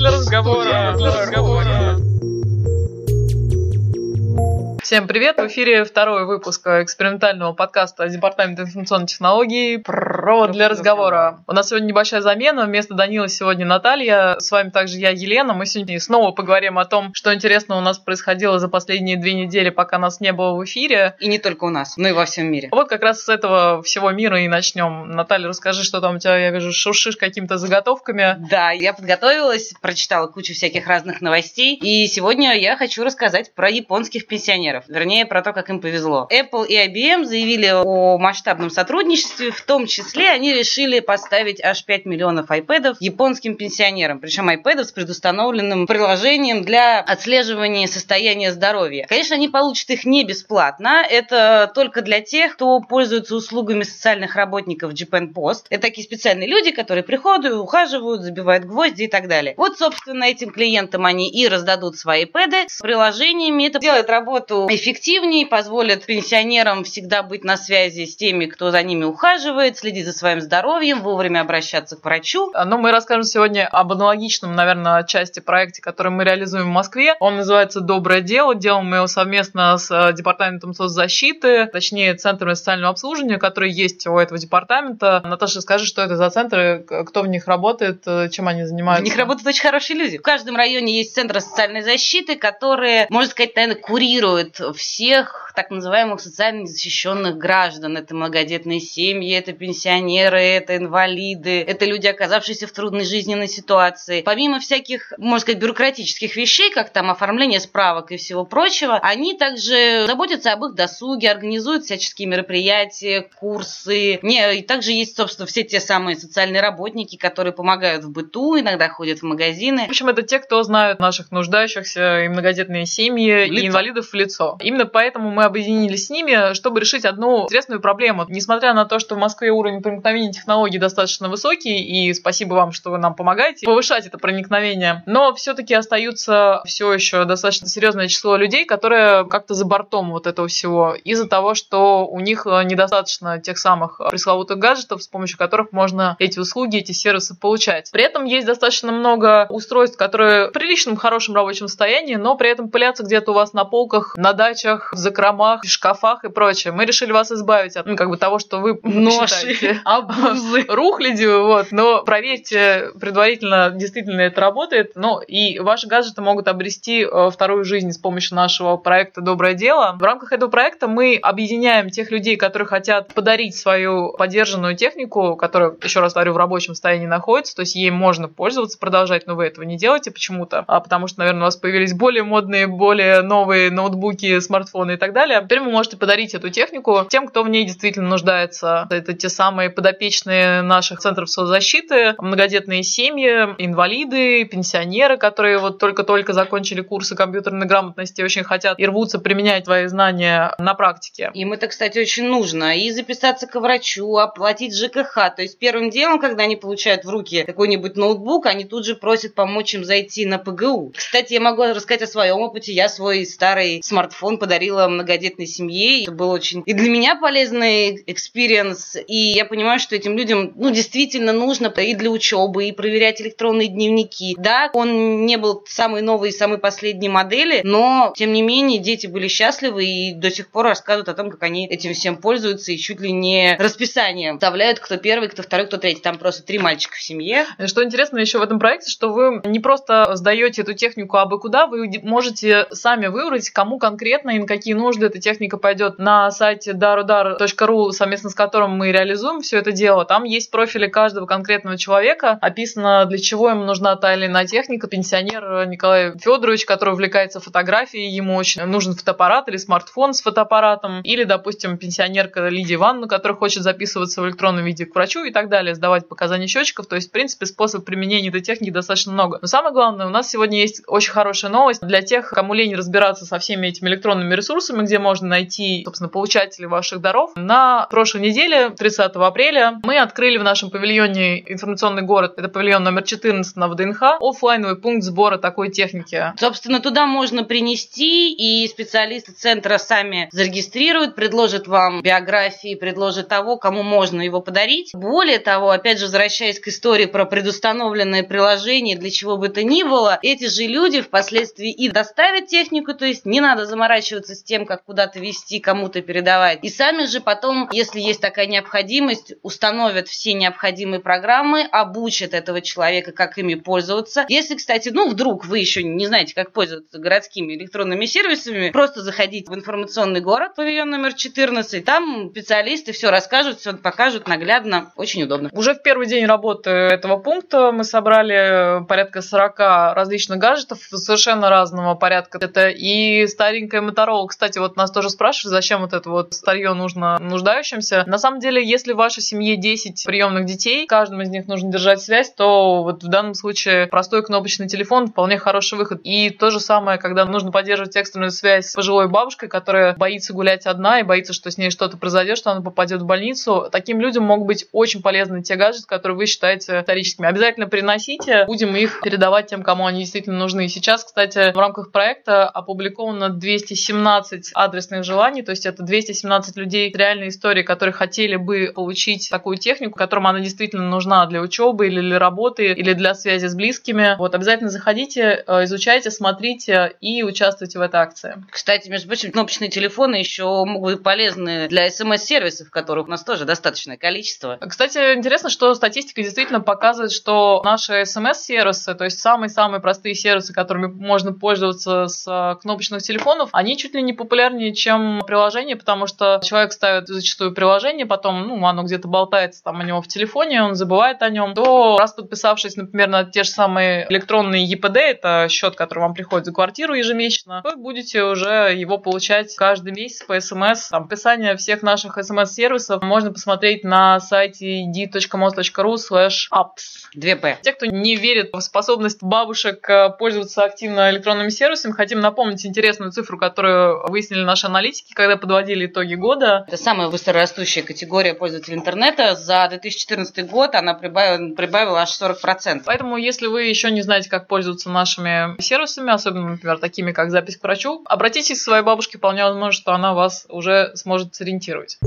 для разговора. Для разговора. Всем привет! В эфире второй выпуск экспериментального подкаста Департамента информационной технологии «Провод для разговора». У нас сегодня небольшая замена. Вместо Данила сегодня Наталья. С вами также я, Елена. Мы сегодня снова поговорим о том, что интересно у нас происходило за последние две недели, пока нас не было в эфире. И не только у нас, но и во всем мире. Вот как раз с этого всего мира и начнем. Наталья, расскажи, что там у тебя, я вижу, шуршишь какими-то заготовками. Да, я подготовилась, прочитала кучу всяких разных новостей. И сегодня я хочу рассказать про японских пенсионеров инженеров, вернее, про то, как им повезло. Apple и IBM заявили о масштабном сотрудничестве, в том числе они решили поставить аж 5 миллионов iPad японским пенсионерам, причем iPad с предустановленным приложением для отслеживания состояния здоровья. Конечно, они получат их не бесплатно, это только для тех, кто пользуется услугами социальных работников Japan Post. Это такие специальные люди, которые приходят, ухаживают, забивают гвозди и так далее. Вот, собственно, этим клиентам они и раздадут свои iPad с приложениями. Это делает работу эффективнее, позволит пенсионерам всегда быть на связи с теми, кто за ними ухаживает, следить за своим здоровьем, вовремя обращаться к врачу. Но мы расскажем сегодня об аналогичном, наверное, части проекте, который мы реализуем в Москве. Он называется «Доброе дело». Делаем мы его совместно с э, Департаментом соцзащиты, точнее, Центром социального обслуживания, который есть у этого департамента. Наташа, скажи, что это за центры, кто в них работает, э, чем они занимаются? В них работают очень хорошие люди. В каждом районе есть центры социальной защиты, которые, можно сказать, наверное, курируют всех так называемых социально незащищенных граждан. Это многодетные семьи, это пенсионеры, это инвалиды, это люди, оказавшиеся в трудной жизненной ситуации. Помимо всяких, можно сказать, бюрократических вещей, как там оформление справок и всего прочего, они также заботятся об их досуге, организуют всяческие мероприятия, курсы. Не, и также есть, собственно, все те самые социальные работники, которые помогают в быту, иногда ходят в магазины. В общем, это те, кто знают наших нуждающихся и многодетные семьи, и инвалидов в лицо. Именно поэтому мы объединились с ними, чтобы решить одну интересную проблему. Несмотря на то, что в Москве уровень проникновения технологий достаточно высокий, и спасибо вам, что вы нам помогаете повышать это проникновение, но все-таки остаются все еще достаточно серьезное число людей, которые как-то за бортом вот этого всего из-за того, что у них недостаточно тех самых пресловутых гаджетов, с помощью которых можно эти услуги, эти сервисы получать. При этом есть достаточно много устройств, которые в приличном, хорошем рабочем состоянии, но при этом пылятся где-то у вас на полках, на дачах, в закромах, в шкафах и прочее. Мы решили вас избавить от ну, как бы того, что вы ноши, обузы, рухлядью, вот. Но проверьте предварительно, действительно это работает. Но и ваши гаджеты могут обрести э, вторую жизнь с помощью нашего проекта «Доброе дело». В рамках этого проекта мы объединяем тех людей, которые хотят подарить свою поддержанную технику, которая, еще раз говорю, в рабочем состоянии находится, то есть ей можно пользоваться, продолжать, но вы этого не делаете почему-то, а потому что, наверное, у вас появились более модные, более новые ноутбуки, смартфоны и так далее. Теперь вы можете подарить эту технику тем, кто в ней действительно нуждается. Это те самые подопечные наших центров соцзащиты, многодетные семьи, инвалиды, пенсионеры, которые вот только-только закончили курсы компьютерной грамотности, очень хотят и рвутся применять свои знания на практике. Им это, кстати, очень нужно. И записаться к врачу, оплатить ЖКХ. То есть первым делом, когда они получают в руки какой-нибудь ноутбук, они тут же просят помочь им зайти на ПГУ. Кстати, я могу рассказать о своем опыте. Я свой старый смартфон смартфон подарила многодетной семье. Это был очень и для меня полезный experience. И я понимаю, что этим людям ну, действительно нужно и для учебы, и проверять электронные дневники. Да, он не был самый новый и самой последней модели, но, тем не менее, дети были счастливы и до сих пор рассказывают о том, как они этим всем пользуются и чуть ли не расписанием вставляют, кто первый, кто второй, кто третий. Там просто три мальчика в семье. Что интересно еще в этом проекте, что вы не просто сдаете эту технику абы куда, вы можете сами выбрать, кому конкретно конкретно и на какие нужды эта техника пойдет на сайте darudar.ru, совместно с которым мы реализуем все это дело. Там есть профили каждого конкретного человека, описано, для чего ему нужна та или иная техника. Пенсионер Николай Федорович, который увлекается фотографией, ему очень нужен фотоаппарат или смартфон с фотоаппаратом, или, допустим, пенсионерка Лидия Ивановна, которая хочет записываться в электронном виде к врачу и так далее, сдавать показания счетчиков. То есть, в принципе, способ применения этой техники достаточно много. Но самое главное, у нас сегодня есть очень хорошая новость для тех, кому лень разбираться со всеми этими электронными ресурсами, где можно найти, собственно, получателей ваших даров. На прошлой неделе, 30 апреля, мы открыли в нашем павильоне информационный город, это павильон номер 14 на ВДНХ, офлайновый пункт сбора такой техники. Собственно, туда можно принести, и специалисты центра сами зарегистрируют, предложат вам биографии, предложат того, кому можно его подарить. Более того, опять же, возвращаясь к истории про предустановленное приложение, для чего бы то ни было, эти же люди впоследствии и доставят технику, то есть не надо заморачиваться с тем, как куда-то вести, кому-то передавать. И сами же потом, если есть такая необходимость, установят все необходимые программы, обучат этого человека, как ими пользоваться. Если, кстати, ну, вдруг вы еще не знаете, как пользоваться городскими электронными сервисами, просто заходите в информационный город, павильон номер 14, там специалисты все расскажут, все покажут наглядно, очень удобно. Уже в первый день работы этого пункта мы собрали порядка 40 различных гаджетов совершенно разного порядка. Это и старенькая Motorola. Кстати, вот нас тоже спрашивают, зачем вот это вот старье нужно нуждающимся. На самом деле, если в вашей семье 10 приемных детей, каждому из них нужно держать связь, то вот в данном случае простой кнопочный телефон вполне хороший выход. И то же самое, когда нужно поддерживать экстренную связь с пожилой бабушкой, которая боится гулять одна и боится, что с ней что-то произойдет, что она попадет в больницу. Таким людям могут быть очень полезны те гаджеты, которые вы считаете историческими. Обязательно приносите, будем их передавать тем, кому они действительно нужны. Сейчас, кстати, в рамках проекта опубликовано 217 адресных желаний, то есть это 217 людей реальной истории, которые хотели бы получить такую технику, которым она действительно нужна для учебы или для работы, или для связи с близкими. Вот обязательно заходите, э, изучайте, смотрите и участвуйте в этой акции. Кстати, между прочим, кнопочные телефоны еще могут быть полезны для смс-сервисов, которых у нас тоже достаточное количество. Кстати, интересно, что статистика действительно показывает, что наши смс-сервисы, то есть самые-самые простые сервисы, которыми можно пользоваться с э, кнопочных телефонов, они чуть ли не популярнее, чем приложение, потому что человек ставит зачастую приложение, потом, ну, оно где-то болтается там у него в телефоне, он забывает о нем, то раз подписавшись, например, на те же самые электронные ЕПД, это счет, который вам приходит за квартиру ежемесячно, вы будете уже его получать каждый месяц по смс. Там, описание всех наших смс-сервисов можно посмотреть на сайте id.mos.ru slash apps. 2P. Те, кто не верит в способность бабушек э, пользоваться активно электронными сервисами, хотим напомнить интересную цифру, которую выяснили наши аналитики, когда подводили итоги года. Это самая быстрорастущая категория пользователей интернета. За 2014 год она прибавила, прибавила аж 40%. Поэтому, если вы еще не знаете, как пользоваться нашими сервисами, особенно, например, такими, как запись к врачу, обратитесь к своей бабушке, вполне возможно, что она вас уже сможет сориентировать.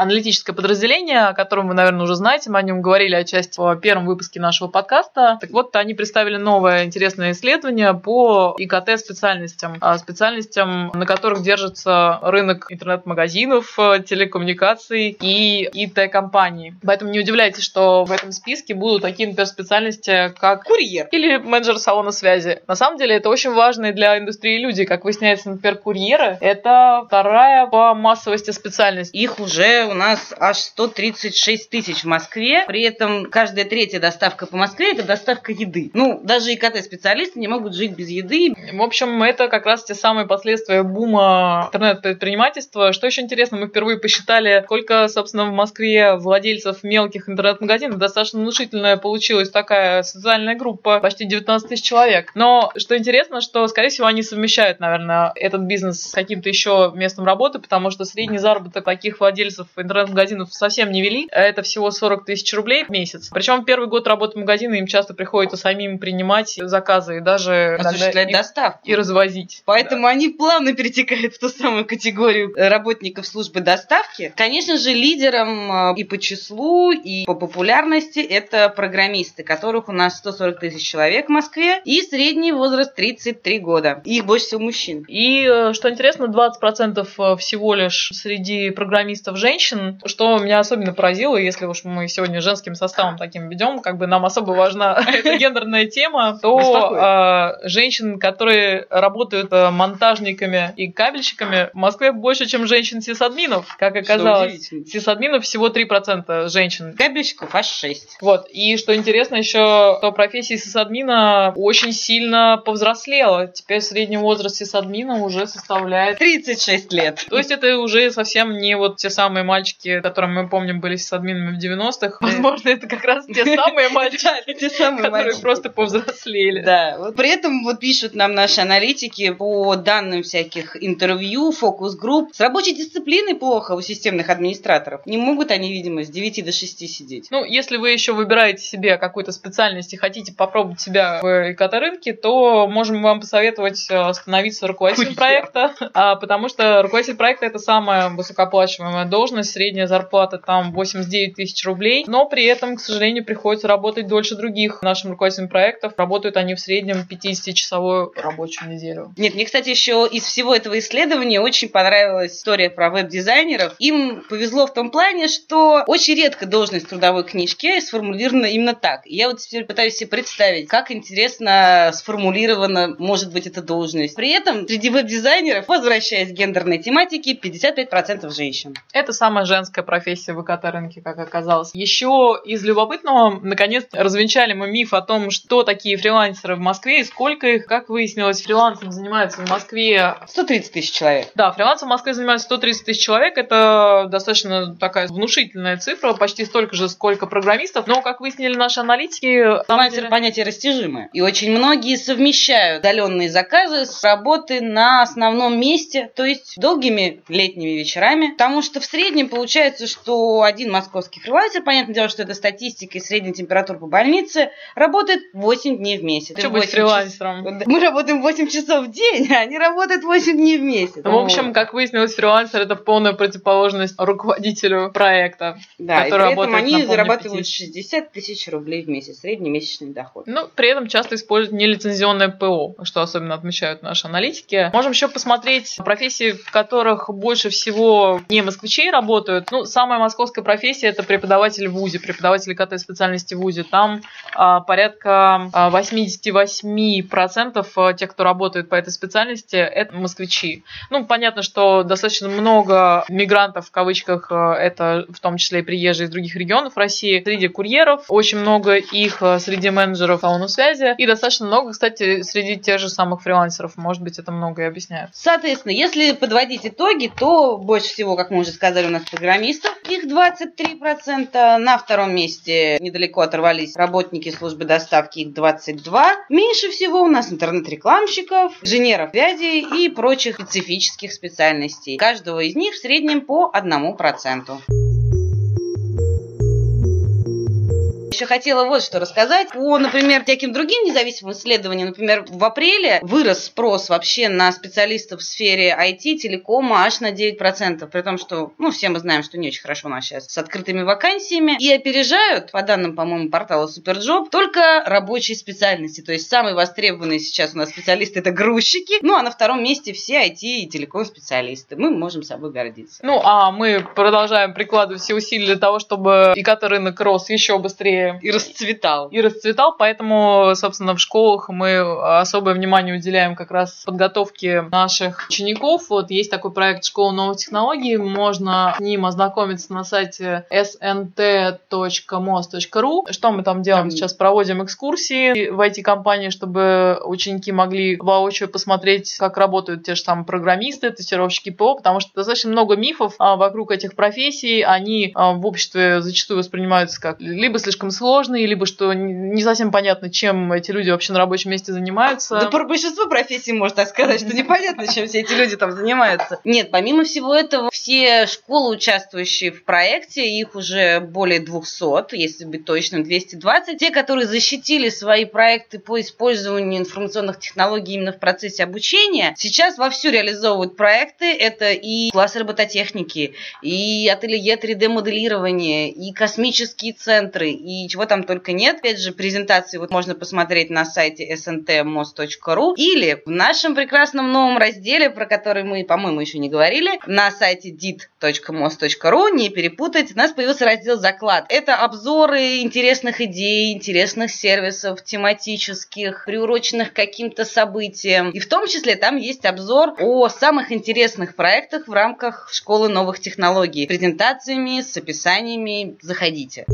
Аналитическое подразделение, о котором вы, наверное, уже знаете. Мы о нем говорили отчасти в первом выпуске нашего подкаста. Так вот, они представили новое интересное исследование по ИКТ-специальностям. А специальностям, на которых держится рынок интернет-магазинов, телекоммуникаций и ИТ-компаний. Поэтому не удивляйтесь, что в этом списке будут такие, например, специальности, как курьер или менеджер салона связи. На самом деле, это очень важные для индустрии люди. Как выясняется, например, курьеры – это вторая по массовости специальность. Их уже у нас аж 136 тысяч в Москве. При этом каждая третья доставка по Москве – это доставка еды. Ну, даже ИКТ-специалисты не могут жить без еды. В общем, это как раз те самые последствия бума интернет-предпринимательства. Что еще интересно, мы впервые посчитали, сколько, собственно, в Москве владельцев мелких интернет-магазинов. Достаточно внушительная получилась такая социальная группа, почти 19 тысяч человек. Но что интересно, что, скорее всего, они совмещают, наверное, этот бизнес с каким-то еще местом работы, потому что средний заработок таких владельцев интернет-магазинов совсем не вели. Это всего 40 тысяч рублей в месяц. Причем первый год работы магазина им часто приходится самим принимать заказы и даже осуществлять доставку и развозить. Поэтому да. они плавно перетекают в ту самую категорию работников службы доставки. Конечно же, лидером э, и по числу, и по популярности это программисты, которых у нас 140 тысяч человек в Москве, и средний возраст 33 года. Их больше всего мужчин. И, э, что интересно, 20% э, всего лишь среди программистов женщин, женщин, что меня особенно поразило, если уж мы сегодня женским составом таким ведем, как бы нам особо важна эта гендерная тема, то э, женщин, которые работают э, монтажниками и кабельщиками, в Москве больше, чем женщин сисадминов, как оказалось. Сисадминов всего 3% женщин. Кабельщиков аж 6. Вот. И что интересно еще, то профессия сисадмина очень сильно повзрослела. Теперь средний возраст сисадмина уже составляет 36 лет. То есть это уже совсем не вот те самые мальчики мальчики, которые мы помним были с админами в 90-х. Возможно, это как раз те самые мальчики, те самые которые просто повзрослели. Да. При этом вот пишут нам наши аналитики по данным всяких интервью, фокус-групп. С рабочей дисциплиной плохо у системных администраторов. Не могут они, видимо, с 9 до 6 сидеть. Ну, если вы еще выбираете себе какую-то специальность и хотите попробовать себя в ИКТ-рынке, то можем вам посоветовать э, становиться руководителем проекта, а, потому что руководитель проекта это самая высокооплачиваемая должность, средняя зарплата там 89 тысяч рублей, но при этом, к сожалению, приходится работать дольше других нашим руководителям проектов. Работают они в среднем 50-часовую рабочую неделю. Нет, мне, кстати, еще из всего этого исследования очень понравилась история про веб-дизайнеров. Им повезло в том плане, что очень редко должность в трудовой книжке сформулирована именно так. Я вот теперь пытаюсь себе представить, как интересно сформулирована может быть эта должность. При этом среди веб-дизайнеров, возвращаясь к гендерной тематике, 55% женщин. Это самая женская профессия в ИКТ-рынке, как оказалось. Еще из любопытного, наконец, развенчали мы миф о том, что такие фрилансеры в Москве и сколько их, как выяснилось, фрилансом занимаются в Москве. 130 тысяч человек. Да, фрилансом в Москве занимаются 130 тысяч человек. Это достаточно такая внушительная цифра, почти столько же, сколько программистов. Но, как выяснили наши аналитики... Понятие, понятие растяжимое. И очень многие совмещают удаленные заказы с работы на основном месте, то есть долгими летними вечерами. Потому что в среднем получается, что один московский фрилансер, понятное дело, что это статистика и средняя температура по больнице, работает 8 дней в месяц. Что быть фрилансером? Часов... Мы работаем 8 часов в день, а они работают 8 дней в месяц. В общем, как выяснилось, фрилансер это полная противоположность руководителю проекта, да, который и при этом они зарабатывают 60 тысяч рублей в месяц, средний месячный доход. Ну, при этом часто используют нелицензионное ПО, что особенно отмечают наши аналитики. Можем еще посмотреть профессии, в которых больше всего не москвичей работают. Ну, самая московская профессия это преподаватель в ВУЗе, преподаватель КТ специальности в ВУЗе. Там а, порядка 88% а, тех, кто работает по этой специальности, это москвичи. Ну, понятно, что достаточно много мигрантов, в кавычках, а, это в том числе и приезжие из других регионов России. Среди курьеров очень много их, среди менеджеров связи и достаточно много, кстати, среди тех же самых фрилансеров. Может быть, это многое объясняет. Соответственно, если подводить итоги, то больше всего, как мы уже сказали, у нас программистов, их 23%. На втором месте недалеко оторвались работники службы доставки, их 22%. Меньше всего у нас интернет-рекламщиков, инженеров связи и прочих специфических специальностей. Каждого из них в среднем по 1% еще хотела вот что рассказать. По, например, всяким другим независимым исследованиям, например, в апреле вырос спрос вообще на специалистов в сфере IT, телекома аж на 9%, при том, что, ну, все мы знаем, что не очень хорошо у нас сейчас с открытыми вакансиями, и опережают, по данным, по-моему, портала Superjob, только рабочие специальности, то есть самые востребованные сейчас у нас специалисты это грузчики, ну, а на втором месте все IT и телеком специалисты. Мы можем собой гордиться. Ну, а мы продолжаем прикладывать все усилия для того, чтобы ИКТ рынок рос еще быстрее и расцветал. И расцветал, поэтому, собственно, в школах мы особое внимание уделяем как раз подготовке наших учеников. Вот есть такой проект «Школа новых технологий», можно с ним ознакомиться на сайте snt.mos.ru. Что мы там делаем? Там... Сейчас проводим экскурсии в IT-компании, чтобы ученики могли воочию посмотреть, как работают те же самые программисты, тестировщики ПО, потому что достаточно много мифов а, вокруг этих профессий. Они а, в обществе зачастую воспринимаются как либо слишком сложные, либо что не совсем понятно, чем эти люди вообще на рабочем месте занимаются. Да про большинство профессий можно сказать, что непонятно, чем все эти люди там занимаются. Нет, помимо всего этого, все школы, участвующие в проекте, их уже более 200, если быть точным, 220. Те, которые защитили свои проекты по использованию информационных технологий именно в процессе обучения, сейчас вовсю реализовывают проекты. Это и класс робототехники, и ателье 3D-моделирования, и космические центры, и чего там только нет. Опять же, презентации вот можно посмотреть на сайте sntmos.ru или в нашем прекрасном новом разделе, про который мы, по-моему, еще не говорили, на сайте dit.mos.ru, не перепутать, у нас появился раздел «Заклад». Это обзоры интересных идей, интересных сервисов, тематических, приуроченных каким-то событиям. И в том числе там есть обзор о самых интересных проектах в рамках школы новых технологий. Презентациями, с описаниями. Заходите.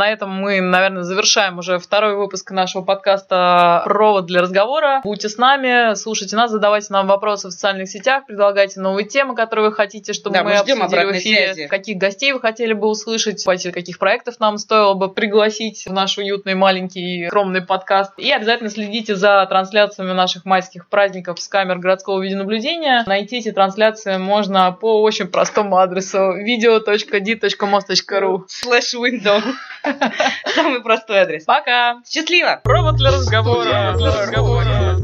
На этом мы, наверное, завершаем уже второй выпуск нашего подкаста «Провод для разговора». Будьте с нами, слушайте нас, задавайте нам вопросы в социальных сетях, предлагайте новые темы, которые вы хотите, чтобы Да, мы мы ждем обсудили в эфире. связи. Каких гостей вы хотели бы услышать, каких проектов нам стоило бы пригласить в наш уютный, маленький, скромный подкаст. И обязательно следите за трансляциями наших майских праздников с камер городского видеонаблюдения. Найти эти трансляции можно по очень простому адресу video.di.most.ru Слэш window. Самый простой адрес. Пока! Счастливо! Провод для разговора. Для разговора.